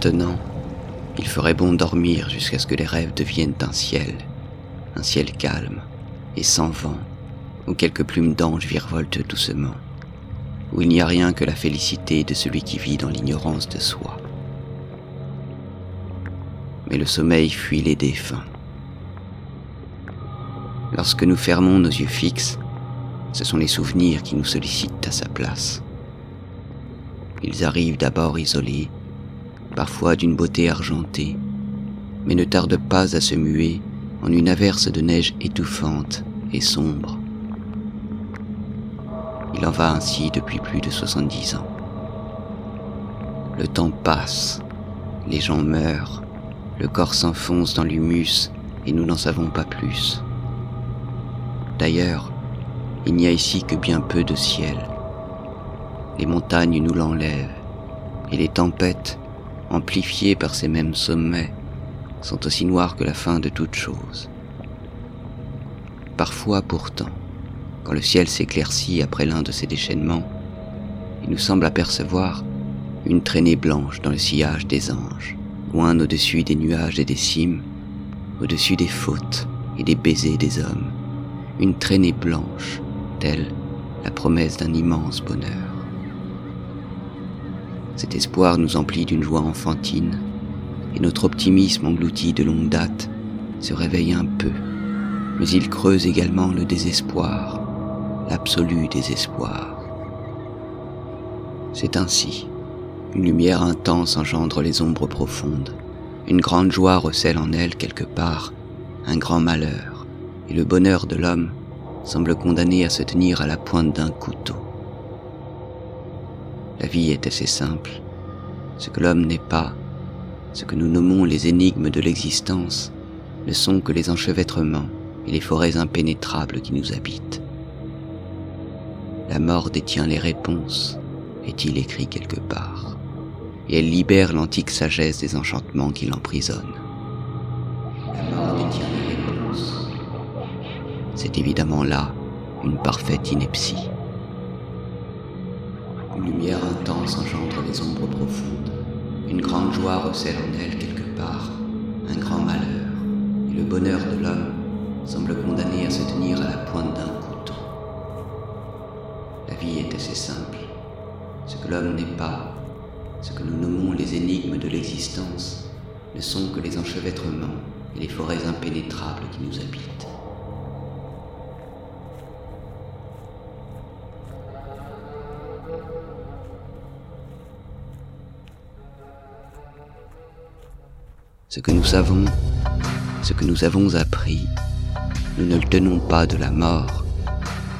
Maintenant, il ferait bon dormir jusqu'à ce que les rêves deviennent un ciel, un ciel calme et sans vent, où quelques plumes d'ange virevoltent doucement, où il n'y a rien que la félicité de celui qui vit dans l'ignorance de soi. Mais le sommeil fuit les défunts. Lorsque nous fermons nos yeux fixes, ce sont les souvenirs qui nous sollicitent à sa place. Ils arrivent d'abord isolés, parfois d'une beauté argentée, mais ne tardent pas à se muer en une averse de neige étouffante et sombre. Il en va ainsi depuis plus de 70 ans. Le temps passe, les gens meurent, le corps s'enfonce dans l'humus et nous n'en savons pas plus. D'ailleurs, il n'y a ici que bien peu de ciel. Les montagnes nous l'enlèvent, et les tempêtes, amplifiées par ces mêmes sommets, sont aussi noires que la fin de toute chose. Parfois pourtant, quand le ciel s'éclaircit après l'un de ces déchaînements, il nous semble apercevoir une traînée blanche dans le sillage des anges, loin au-dessus des nuages et des cimes, au-dessus des fautes et des baisers des hommes, une traînée blanche, telle la promesse d'un immense bonheur. Cet espoir nous emplit d'une joie enfantine, et notre optimisme englouti de longue date se réveille un peu, mais il creuse également le désespoir, l'absolu désespoir. C'est ainsi, une lumière intense engendre les ombres profondes, une grande joie recèle en elle quelque part un grand malheur, et le bonheur de l'homme semble condamné à se tenir à la pointe d'un couteau. La vie est assez simple. Ce que l'homme n'est pas, ce que nous nommons les énigmes de l'existence, ne sont que les enchevêtrements et les forêts impénétrables qui nous habitent. La mort détient les réponses, est-il écrit quelque part, et elle libère l'antique sagesse des enchantements qui l'emprisonnent. La mort détient les réponses. C'est évidemment là une parfaite ineptie. Une lumière intense engendre les ombres profondes. Une grande joie recèle en elle quelque part un grand malheur, et le bonheur de l'homme semble condamné à se tenir à la pointe d'un couteau. La vie est assez simple. Ce que l'homme n'est pas, ce que nous nommons les énigmes de l'existence, ne sont que les enchevêtrements et les forêts impénétrables qui nous habitent. Ce que nous savons, ce que nous avons appris, nous ne le tenons pas de la mort,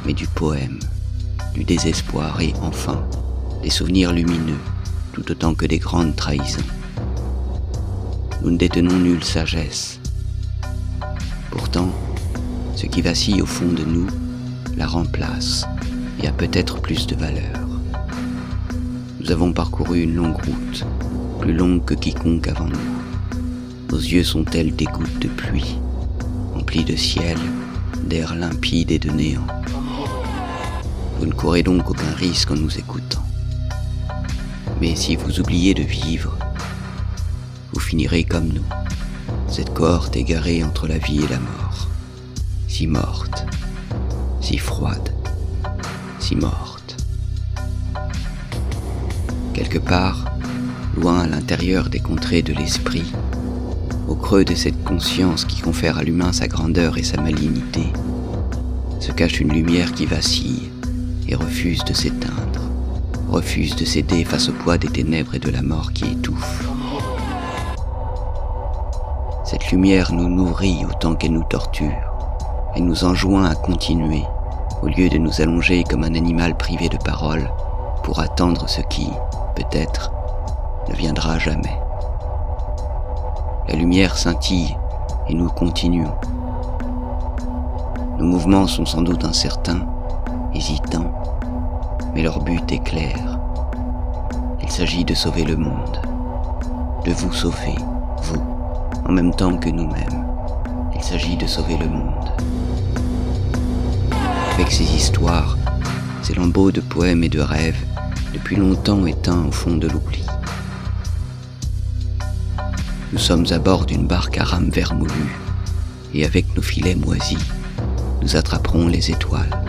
mais du poème, du désespoir et enfin des souvenirs lumineux, tout autant que des grandes trahisons. Nous ne détenons nulle sagesse. Pourtant, ce qui vacille au fond de nous la remplace et a peut-être plus de valeur. Nous avons parcouru une longue route, plus longue que quiconque avant nous. Yeux sont tels des gouttes de pluie, emplis de ciel, d'air limpide et de néant? Vous ne courez donc aucun risque en nous écoutant. Mais si vous oubliez de vivre, vous finirez comme nous, cette cohorte égarée entre la vie et la mort, si morte, si froide, si morte. Quelque part, loin à l'intérieur des contrées de l'esprit, au creux de cette conscience qui confère à l'humain sa grandeur et sa malignité, se cache une lumière qui vacille et refuse de s'éteindre, refuse de céder face au poids des ténèbres et de la mort qui étouffe. Cette lumière nous nourrit autant qu'elle nous torture, et nous enjoint à continuer, au lieu de nous allonger comme un animal privé de parole, pour attendre ce qui, peut-être, ne viendra jamais. La lumière scintille et nous continuons. Nos mouvements sont sans doute incertains, hésitants, mais leur but est clair. Il s'agit de sauver le monde, de vous sauver, vous, en même temps que nous-mêmes. Il s'agit de sauver le monde. Avec ces histoires, ces lambeaux de poèmes et de rêves, depuis longtemps éteints au fond de l'oubli. Nous sommes à bord d'une barque à rames vermoulues, et avec nos filets moisis, nous attraperons les étoiles.